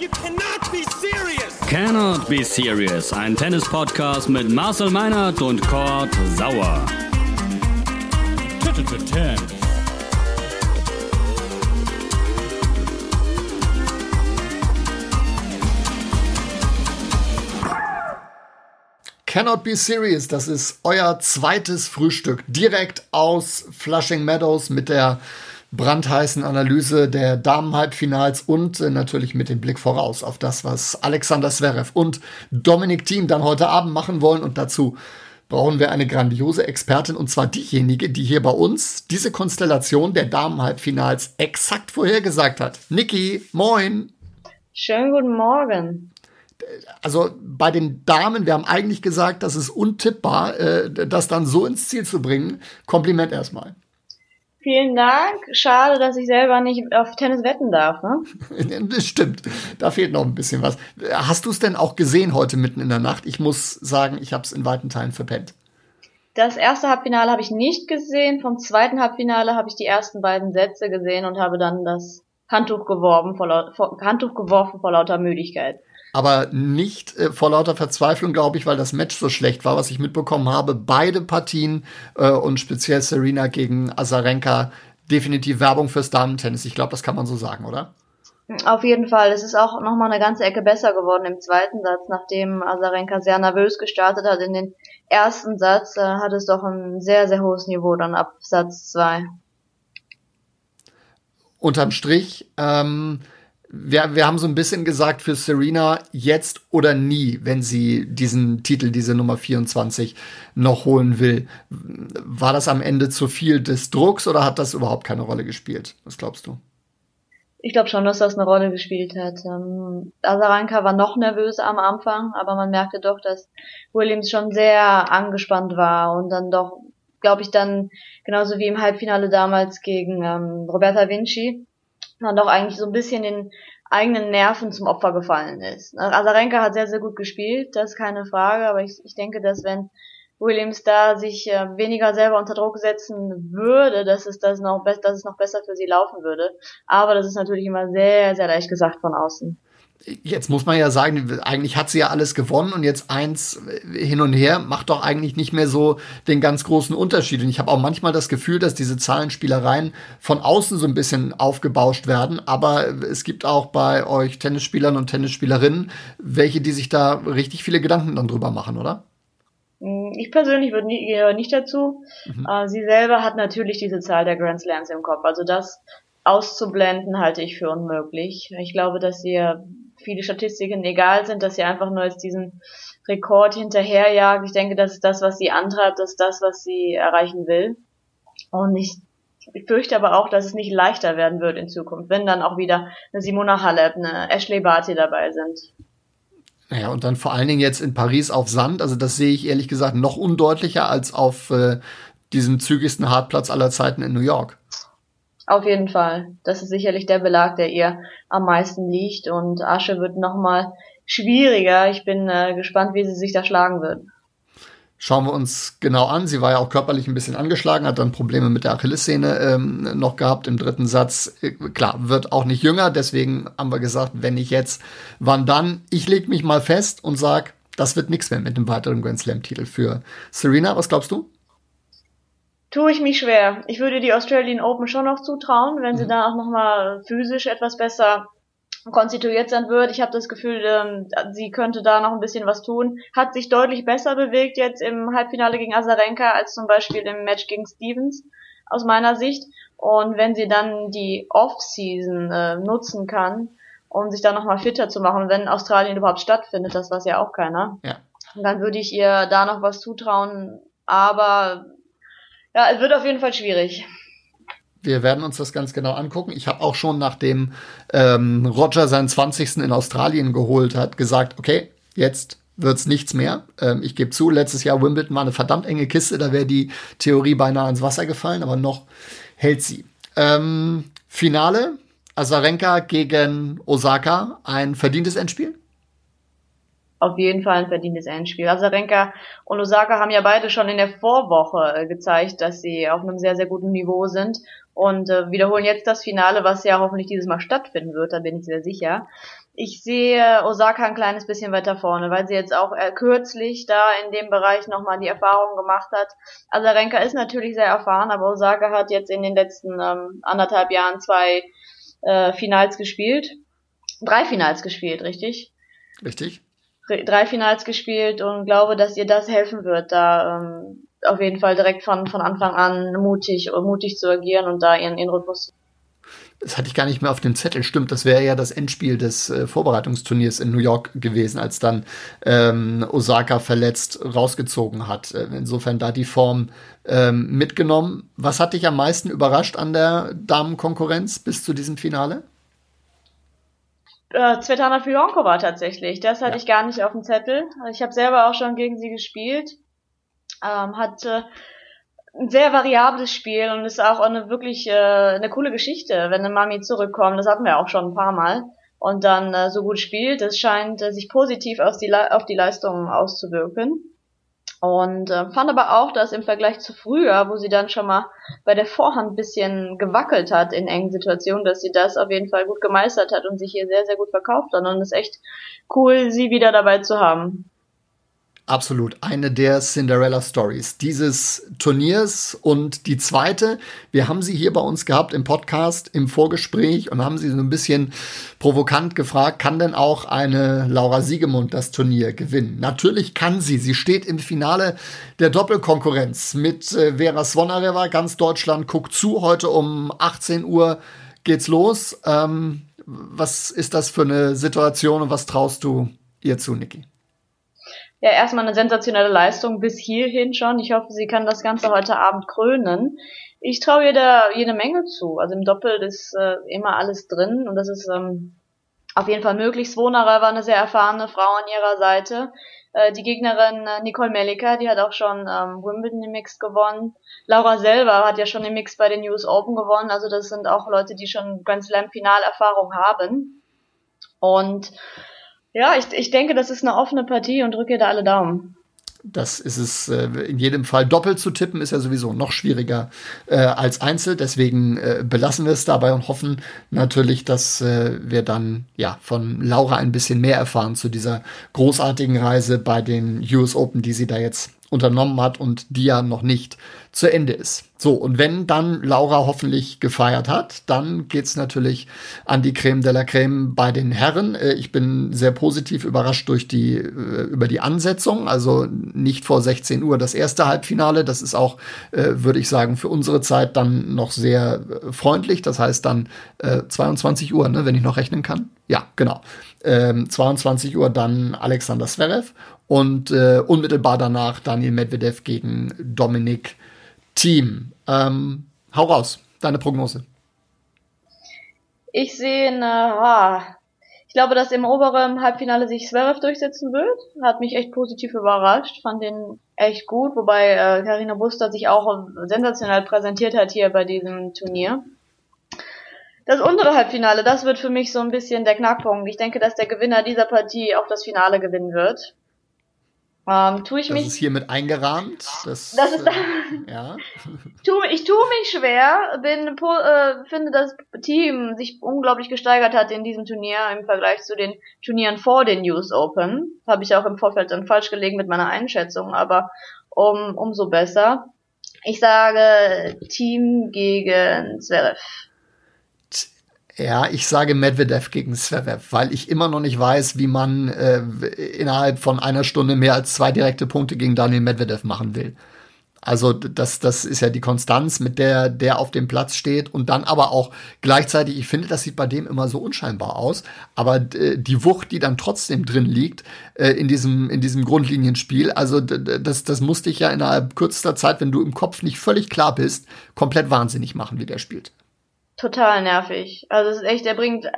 You cannot be serious! Cannot Be Serious, ein Tennis-Podcast mit Marcel Meinert und Kurt Sauer. Cannot be serious, das ist euer zweites Frühstück direkt aus Flushing Meadows mit der brandheißen Analyse der Damen-Halbfinals und äh, natürlich mit dem Blick voraus auf das, was Alexander Zverev und Dominik Thiem dann heute Abend machen wollen. Und dazu brauchen wir eine grandiose Expertin und zwar diejenige, die hier bei uns diese Konstellation der Damen-Halbfinals exakt vorhergesagt hat. Niki, moin! Schönen guten Morgen also bei den Damen, wir haben eigentlich gesagt, das ist untippbar, äh, das dann so ins Ziel zu bringen. Kompliment erstmal. Vielen Dank. Schade, dass ich selber nicht auf Tennis wetten darf. Ne? das stimmt. Da fehlt noch ein bisschen was. Hast du es denn auch gesehen heute mitten in der Nacht? Ich muss sagen, ich habe es in weiten Teilen verpennt. Das erste Halbfinale habe ich nicht gesehen. Vom zweiten Halbfinale habe ich die ersten beiden Sätze gesehen und habe dann das Handtuch geworfen vor, Handtuch geworfen vor lauter Müdigkeit aber nicht äh, vor lauter Verzweiflung, glaube ich, weil das Match so schlecht war, was ich mitbekommen habe. Beide Partien äh, und speziell Serena gegen Azarenka definitiv Werbung fürs Damentennis. Ich glaube, das kann man so sagen, oder? Auf jeden Fall. Es ist auch noch mal eine ganze Ecke besser geworden im zweiten Satz, nachdem Azarenka sehr nervös gestartet hat. In den ersten Satz äh, hat es doch ein sehr, sehr hohes Niveau dann ab Satz zwei. Unterm Strich, ähm, wir, wir haben so ein bisschen gesagt für Serena jetzt oder nie, wenn sie diesen Titel, diese Nummer 24 noch holen will. War das am Ende zu viel des Drucks oder hat das überhaupt keine Rolle gespielt? Was glaubst du? Ich glaube schon, dass das eine Rolle gespielt hat. Ähm, Azaranka war noch nervöser am Anfang, aber man merkte doch, dass Williams schon sehr angespannt war und dann doch, glaube ich, dann genauso wie im Halbfinale damals gegen ähm, Roberta Vinci, man doch eigentlich so ein bisschen den eigenen Nerven zum Opfer gefallen ist. Azarenka hat sehr, sehr gut gespielt, das ist keine Frage, aber ich, ich denke, dass wenn Williams da sich äh, weniger selber unter Druck setzen würde, dass es das noch dass es noch besser für sie laufen würde. Aber das ist natürlich immer sehr, sehr leicht gesagt von außen jetzt muss man ja sagen, eigentlich hat sie ja alles gewonnen und jetzt eins hin und her macht doch eigentlich nicht mehr so den ganz großen Unterschied. Und ich habe auch manchmal das Gefühl, dass diese Zahlenspielereien von außen so ein bisschen aufgebauscht werden. Aber es gibt auch bei euch Tennisspielern und Tennisspielerinnen welche, die sich da richtig viele Gedanken dann drüber machen, oder? Hm, ich persönlich würde nie, nicht dazu. Mhm. Äh, sie selber hat natürlich diese Zahl der Grand Slams im Kopf. Also das auszublenden halte ich für unmöglich. Ich glaube, dass sie viele Statistiken egal sind, dass sie einfach nur jetzt diesen Rekord hinterherjagt. Ich denke, das ist das, was sie antreibt, das ist das, was sie erreichen will. Und ich, ich fürchte aber auch, dass es nicht leichter werden wird in Zukunft, wenn dann auch wieder eine Simona Halep, eine Ashley Barty dabei sind. Naja, und dann vor allen Dingen jetzt in Paris auf Sand. Also das sehe ich ehrlich gesagt noch undeutlicher als auf äh, diesem zügigsten Hartplatz aller Zeiten in New York. Auf jeden Fall. Das ist sicherlich der Belag, der ihr am meisten liegt. Und Asche wird nochmal schwieriger. Ich bin äh, gespannt, wie sie sich da schlagen wird. Schauen wir uns genau an. Sie war ja auch körperlich ein bisschen angeschlagen, hat dann Probleme mit der Achillessehne ähm, noch gehabt im dritten Satz. Äh, klar, wird auch nicht jünger, deswegen haben wir gesagt, wenn nicht jetzt, wann dann? Ich leg mich mal fest und sag, das wird nichts mehr mit dem weiteren Grand Slam-Titel für Serena. Was glaubst du? Tue ich mich schwer. Ich würde die Australian Open schon noch zutrauen, wenn sie mhm. da auch nochmal physisch etwas besser konstituiert sein wird. Ich habe das Gefühl, ähm, sie könnte da noch ein bisschen was tun. Hat sich deutlich besser bewegt jetzt im Halbfinale gegen Azarenka als zum Beispiel im Match gegen Stevens aus meiner Sicht. Und wenn sie dann die Off-Season äh, nutzen kann, um sich da nochmal fitter zu machen, wenn Australien überhaupt stattfindet, das weiß ja auch keiner, ja. dann würde ich ihr da noch was zutrauen. Aber ja, es wird auf jeden Fall schwierig. Wir werden uns das ganz genau angucken. Ich habe auch schon, nachdem ähm, Roger seinen 20. in Australien geholt hat, gesagt, okay, jetzt wird's nichts mehr. Ähm, ich gebe zu, letztes Jahr Wimbledon war eine verdammt enge Kiste, da wäre die Theorie beinahe ins Wasser gefallen, aber noch hält sie. Ähm, Finale, Azarenka gegen Osaka, ein verdientes Endspiel? Auf jeden Fall ein verdientes Endspiel. Azarenka und Osaka haben ja beide schon in der Vorwoche äh, gezeigt, dass sie auf einem sehr, sehr guten Niveau sind. und äh, wiederholen jetzt das Finale, was ja hoffentlich dieses Mal stattfinden wird, da bin ich sehr sicher. Ich sehe Osaka ein kleines bisschen weiter vorne, weil sie jetzt auch äh, kürzlich da in dem Bereich nochmal die Erfahrung gemacht hat. Azarenka ist natürlich sehr erfahren, aber Osaka hat jetzt in den letzten ähm, anderthalb Jahren zwei äh, Finals gespielt. Drei Finals gespielt, richtig? Richtig. Drei Finals gespielt und glaube, dass ihr das helfen wird, da ähm, auf jeden Fall direkt von, von Anfang an mutig, mutig zu agieren und da ihren, ihren Rhythmus das hatte ich gar nicht mehr auf dem Zettel. Stimmt, das wäre ja das Endspiel des äh, Vorbereitungsturniers in New York gewesen, als dann ähm, Osaka verletzt rausgezogen hat. Äh, insofern da die Form ähm, mitgenommen. Was hat dich am meisten überrascht an der Damenkonkurrenz bis zu diesem Finale? Äh, Svetlana Filonkova tatsächlich. Das hatte ja. ich gar nicht auf dem Zettel. Ich habe selber auch schon gegen sie gespielt. Ähm, hatte ein sehr variables Spiel und ist auch eine wirklich äh, eine coole Geschichte, wenn eine Mami zurückkommt. Das hatten wir auch schon ein paar Mal und dann äh, so gut spielt. Das scheint äh, sich positiv auf die, auf die Leistung auszuwirken. Und äh, fand aber auch, dass im Vergleich zu früher, wo sie dann schon mal bei der Vorhand bisschen gewackelt hat in engen Situationen, dass sie das auf jeden Fall gut gemeistert hat und sich hier sehr, sehr gut verkauft hat. Und es ist echt cool, sie wieder dabei zu haben. Absolut. Eine der Cinderella Stories dieses Turniers. Und die zweite, wir haben sie hier bei uns gehabt im Podcast, im Vorgespräch und haben sie so ein bisschen provokant gefragt, kann denn auch eine Laura Siegemund das Turnier gewinnen? Natürlich kann sie. Sie steht im Finale der Doppelkonkurrenz mit äh, Vera Svonareva. Ganz Deutschland guckt zu. Heute um 18 Uhr geht's los. Ähm, was ist das für eine Situation und was traust du ihr zu, Niki? Ja, erstmal eine sensationelle Leistung bis hierhin schon. Ich hoffe, sie kann das Ganze heute Abend krönen. Ich traue ihr da jede Menge zu. Also im Doppel ist äh, immer alles drin und das ist ähm, auf jeden Fall möglich. Svonara war eine sehr erfahrene Frau an ihrer Seite. Äh, die Gegnerin äh, Nicole Melika, die hat auch schon ähm, Wimbledon im Mix gewonnen. Laura selber hat ja schon im Mix bei den US Open gewonnen. Also das sind auch Leute, die schon Grand Slam Finalerfahrung haben. Und ja, ich, ich denke, das ist eine offene Partie und drücke da alle Daumen. Das ist es äh, in jedem Fall. Doppelt zu tippen ist ja sowieso noch schwieriger äh, als Einzel. Deswegen äh, belassen wir es dabei und hoffen natürlich, dass äh, wir dann ja von Laura ein bisschen mehr erfahren zu dieser großartigen Reise bei den US Open, die sie da jetzt unternommen hat und die ja noch nicht zu Ende ist. So, und wenn dann Laura hoffentlich gefeiert hat, dann geht's natürlich an die Creme de la Creme bei den Herren. Äh, ich bin sehr positiv überrascht durch die, äh, über die Ansetzung. Also nicht vor 16 Uhr das erste Halbfinale. Das ist auch, äh, würde ich sagen, für unsere Zeit dann noch sehr freundlich. Das heißt dann 22 Uhr, ne, wenn ich noch rechnen kann. Ja, genau. 22 ähm, Uhr dann Alexander Zverev und äh, unmittelbar danach Daniel Medvedev gegen Dominik Thiem. Ähm, hau raus, deine Prognose. Ich sehe eine, ich glaube, dass im oberen Halbfinale sich Zverev durchsetzen wird. Hat mich echt positiv überrascht, fand den echt gut, wobei äh, Karina Buster sich auch sensationell präsentiert hat hier bei diesem Turnier. Das untere Halbfinale, das wird für mich so ein bisschen der Knackpunkt. Ich denke, dass der Gewinner dieser Partie auch das Finale gewinnen wird. Ähm, tue ich das mich. Das ist hiermit eingerahmt. Das, das ist, äh, ja. tu, ich tue mich schwer, bin, äh, finde, dass das Team sich unglaublich gesteigert hat in diesem Turnier im Vergleich zu den Turnieren vor den News Open. Habe ich auch im Vorfeld dann falsch gelegen mit meiner Einschätzung, aber um, umso besser. Ich sage Team gegen Zverev. Ja, ich sage Medvedev gegen Zverev, weil ich immer noch nicht weiß, wie man äh, innerhalb von einer Stunde mehr als zwei direkte Punkte gegen Daniel Medvedev machen will. Also das, das ist ja die Konstanz, mit der der auf dem Platz steht und dann aber auch gleichzeitig, ich finde, das sieht bei dem immer so unscheinbar aus, aber äh, die Wucht, die dann trotzdem drin liegt äh, in diesem in diesem Grundlinienspiel, also das das musste ich ja innerhalb kürzester Zeit, wenn du im Kopf nicht völlig klar bist, komplett wahnsinnig machen, wie der spielt total nervig. Also es ist echt, er bringt äh,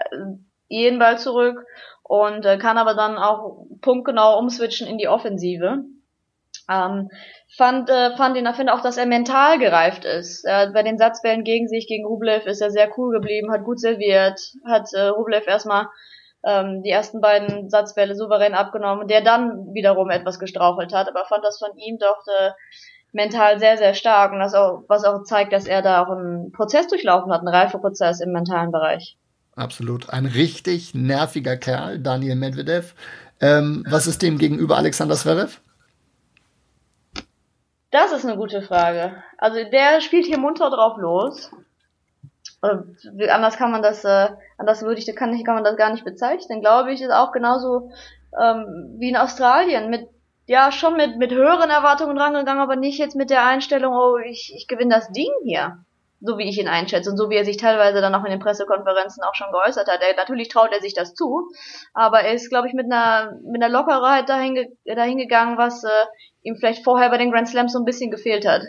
jeden Ball zurück und äh, kann aber dann auch punktgenau umswitchen in die Offensive. Ähm, fand, äh, fand ihn, finde auch, dass er mental gereift ist. Äh, bei den Satzbällen gegen sich, gegen Rublev, ist er sehr cool geblieben, hat gut serviert, hat äh, Rublev erstmal ähm, die ersten beiden Satzbälle souverän abgenommen, der dann wiederum etwas gestrauchelt hat, aber fand das von ihm doch äh, mental sehr, sehr stark und das auch, was auch zeigt, dass er da auch einen Prozess durchlaufen hat, einen Reifeprozess im mentalen Bereich. Absolut. Ein richtig nerviger Kerl, Daniel Medvedev. Ähm, was ist dem gegenüber Alexander Zverev? Das ist eine gute Frage. Also der spielt hier munter drauf los. Äh, anders kann man das, äh, anders würde ich, kann, kann man das gar nicht bezeichnen. Glaube ich, ist auch genauso ähm, wie in Australien mit ja schon mit mit höheren Erwartungen rangegangen, aber nicht jetzt mit der Einstellung, oh ich ich gewinne das Ding hier so wie ich ihn einschätze und so wie er sich teilweise dann auch in den Pressekonferenzen auch schon geäußert hat. Er, natürlich traut er sich das zu, aber er ist, glaube ich, mit einer, mit einer Lockerheit dahin, dahin gegangen, was äh, ihm vielleicht vorher bei den Grand Slams so ein bisschen gefehlt hat.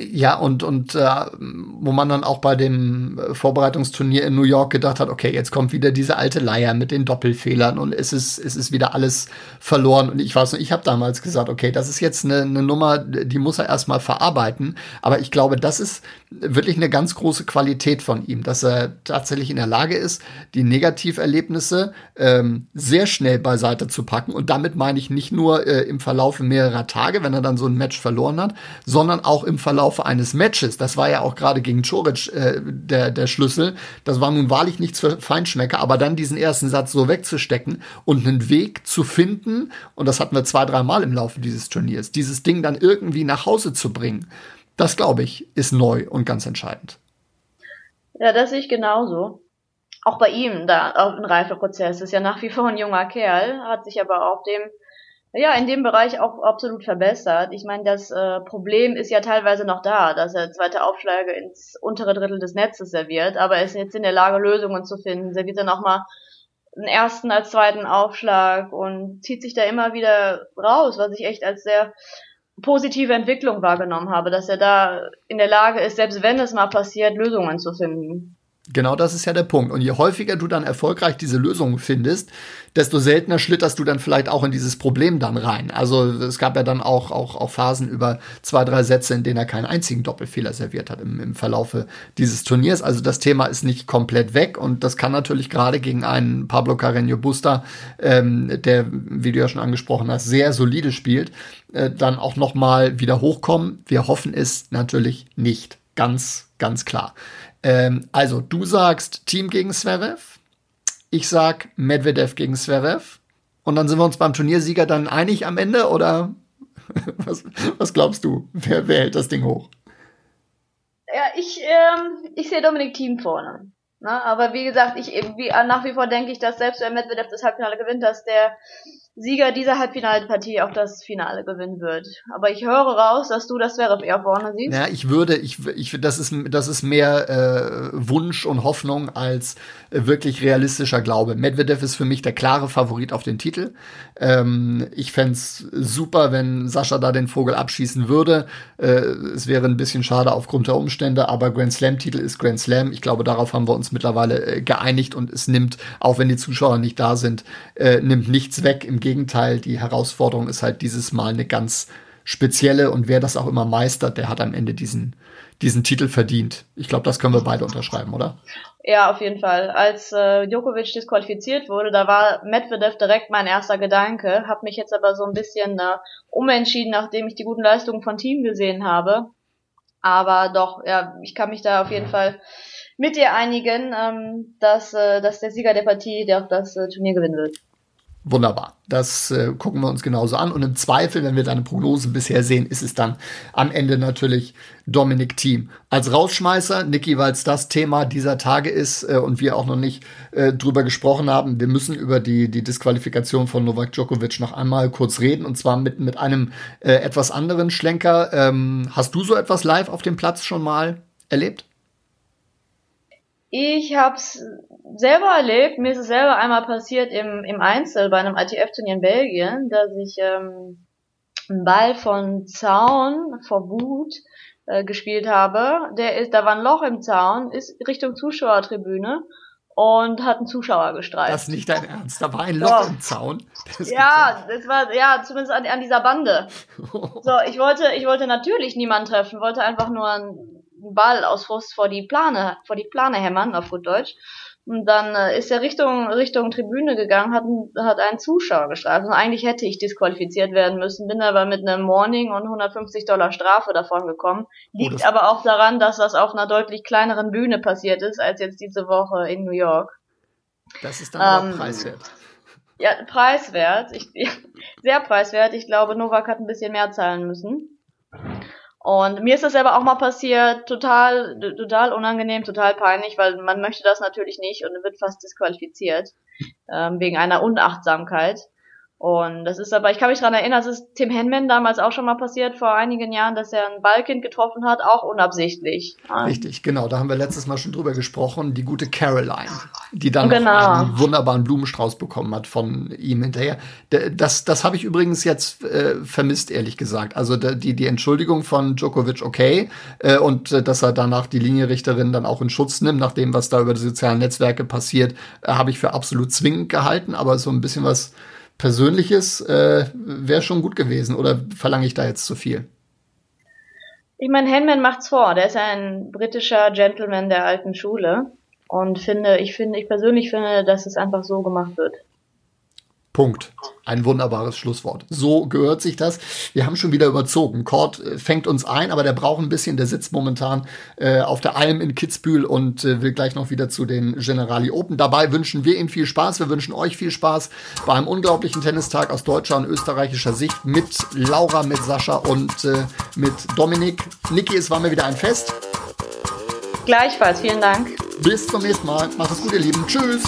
Ja, und, und äh, wo man dann auch bei dem äh, Vorbereitungsturnier in New York gedacht hat, okay, jetzt kommt wieder diese alte Leier mit den Doppelfehlern und es ist, es ist wieder alles verloren. Und ich weiß nicht, ich habe damals gesagt, okay, das ist jetzt eine, eine Nummer, die muss er erstmal verarbeiten. Aber ich glaube, das ist wirklich eine ganz große Qualität von ihm, dass er tatsächlich in der Lage ist, die Negativerlebnisse ähm, sehr schnell beiseite zu packen. Und damit meine ich nicht nur äh, im Verlauf mehrerer Tage, wenn er dann so ein Match verloren hat, sondern auch im Verlauf Laufe eines Matches, das war ja auch gerade gegen Choric äh, der, der Schlüssel, das war nun wahrlich nichts für Feinschmecker, aber dann diesen ersten Satz so wegzustecken und einen Weg zu finden, und das hatten wir zwei, dreimal im Laufe dieses Turniers, dieses Ding dann irgendwie nach Hause zu bringen, das glaube ich, ist neu und ganz entscheidend. Ja, das sehe ich genauso. Auch bei ihm, da auch ein Reifeprozess, ist ja nach wie vor ein junger Kerl, hat sich aber auf dem ja, in dem Bereich auch absolut verbessert. Ich meine, das äh, Problem ist ja teilweise noch da, dass er zweite Aufschläge ins untere Drittel des Netzes serviert, aber er ist jetzt in der Lage, Lösungen zu finden. Serviert dann auch mal einen ersten als zweiten Aufschlag und zieht sich da immer wieder raus, was ich echt als sehr positive Entwicklung wahrgenommen habe, dass er da in der Lage ist, selbst wenn es mal passiert, Lösungen zu finden. Genau das ist ja der Punkt. Und je häufiger du dann erfolgreich diese Lösung findest, desto seltener schlitterst du dann vielleicht auch in dieses Problem dann rein. Also es gab ja dann auch, auch, auch Phasen über zwei, drei Sätze, in denen er keinen einzigen Doppelfehler serviert hat im, im Verlaufe dieses Turniers. Also das Thema ist nicht komplett weg und das kann natürlich gerade gegen einen Pablo Carreño Busta, ähm, der, wie du ja schon angesprochen hast, sehr solide spielt, äh, dann auch noch mal wieder hochkommen. Wir hoffen es natürlich nicht. Ganz, ganz klar. Ähm, also, du sagst Team gegen Zverev. Ich sag Medvedev gegen Zverev. Und dann sind wir uns beim Turniersieger dann einig am Ende oder was, was glaubst du? Wer, wer hält das Ding hoch? Ja, ich, ähm, ich sehe Dominik Team vorne. Na, aber wie gesagt, ich wie, nach wie vor denke ich, dass selbst wenn Medvedev das Halbfinale gewinnt, dass der Sieger dieser Halbfinalpartie auch das Finale gewinnen wird. Aber ich höre raus, dass du das wäre eher vorne siehst. Ja, ich würde, ich, ich, das ist, das ist mehr äh, Wunsch und Hoffnung als äh, wirklich realistischer Glaube. Medvedev ist für mich der klare Favorit auf den Titel. Ähm, ich fände super, wenn Sascha da den Vogel abschießen würde. Äh, es wäre ein bisschen schade aufgrund der Umstände, aber Grand Slam-Titel ist Grand Slam. Ich glaube, darauf haben wir uns mittlerweile äh, geeinigt und es nimmt, auch wenn die Zuschauer nicht da sind, äh, nimmt nichts weg. Im Gegenteil, die Herausforderung ist halt dieses Mal eine ganz spezielle und wer das auch immer meistert, der hat am Ende diesen, diesen Titel verdient. Ich glaube, das können wir beide unterschreiben, oder? Ja, auf jeden Fall. Als äh, Djokovic disqualifiziert wurde, da war Medvedev direkt mein erster Gedanke, habe mich jetzt aber so ein bisschen äh, umentschieden, nachdem ich die guten Leistungen von Team gesehen habe. Aber doch, ja, ich kann mich da auf jeden Fall mit dir einigen, ähm, dass, äh, dass der Sieger der Partie, der auch das äh, Turnier gewinnen wird. Wunderbar. Das äh, gucken wir uns genauso an. Und im Zweifel, wenn wir deine Prognosen bisher sehen, ist es dann am Ende natürlich Dominik Thiem. Als Rausschmeißer, Niki, weil es das Thema dieser Tage ist äh, und wir auch noch nicht äh, drüber gesprochen haben, wir müssen über die, die Disqualifikation von Novak Djokovic noch einmal kurz reden und zwar mit, mit einem äh, etwas anderen Schlenker. Ähm, hast du so etwas live auf dem Platz schon mal erlebt? Ich hab's selber erlebt, mir ist es selber einmal passiert im, im Einzel bei einem ITF-Turnier in Belgien, dass ich ähm, einen Ball von Zaun vor Wut äh, gespielt habe. Der ist, da war ein Loch im Zaun, ist Richtung Zuschauertribüne und hat einen Zuschauer gestreift. Das ist nicht dein Ernst, da war ein Loch im Zaun. Das ja, das war ja zumindest an, an dieser Bande. so, ich wollte, ich wollte natürlich niemanden treffen, wollte einfach nur einen Ball aus Frust vor die Plane, vor die Plane hämmern, auf gut Deutsch. Und dann äh, ist er Richtung, Richtung Tribüne gegangen, hat, hat einen Zuschauer gestraft. Und eigentlich hätte ich disqualifiziert werden müssen, bin aber mit einem Warning und 150 Dollar Strafe davon gekommen. Oh, Liegt oh, aber auch daran, dass das auf einer deutlich kleineren Bühne passiert ist, als jetzt diese Woche in New York. Das ist dann ähm, preiswert. Ja, preiswert. Ich, sehr preiswert. Ich glaube, Novak hat ein bisschen mehr zahlen müssen. Und mir ist das selber auch mal passiert, total, total unangenehm, total peinlich, weil man möchte das natürlich nicht und wird fast disqualifiziert ähm, wegen einer Unachtsamkeit. Und das ist aber, ich kann mich daran erinnern, es ist Tim Henman damals auch schon mal passiert, vor einigen Jahren, dass er ein Ballkind getroffen hat, auch unabsichtlich. Richtig, genau, da haben wir letztes Mal schon drüber gesprochen, die gute Caroline, die dann genau. einen wunderbaren Blumenstrauß bekommen hat von ihm hinterher. Das, das habe ich übrigens jetzt äh, vermisst, ehrlich gesagt. Also die, die Entschuldigung von Djokovic, okay, äh, und äh, dass er danach die Linienrichterin dann auch in Schutz nimmt, nach dem, was da über die sozialen Netzwerke passiert, äh, habe ich für absolut zwingend gehalten, aber so ein bisschen was Persönliches äh, wäre schon gut gewesen oder verlange ich da jetzt zu viel? Ich meine, Henman macht's vor. Der ist ein britischer Gentleman der alten Schule und finde, ich finde, ich persönlich finde, dass es einfach so gemacht wird. Punkt. Ein wunderbares Schlusswort. So gehört sich das. Wir haben schon wieder überzogen. Cord äh, fängt uns ein, aber der braucht ein bisschen. Der sitzt momentan äh, auf der Alm in Kitzbühel und äh, will gleich noch wieder zu den Generali Open. Dabei wünschen wir ihm viel Spaß. Wir wünschen euch viel Spaß bei einem unglaublichen Tennistag aus deutscher und österreichischer Sicht mit Laura, mit Sascha und äh, mit Dominik. Niki, es war mir wieder ein Fest. Gleichfalls. Vielen Dank. Bis zum nächsten Mal. Macht es gut, ihr Lieben. Tschüss.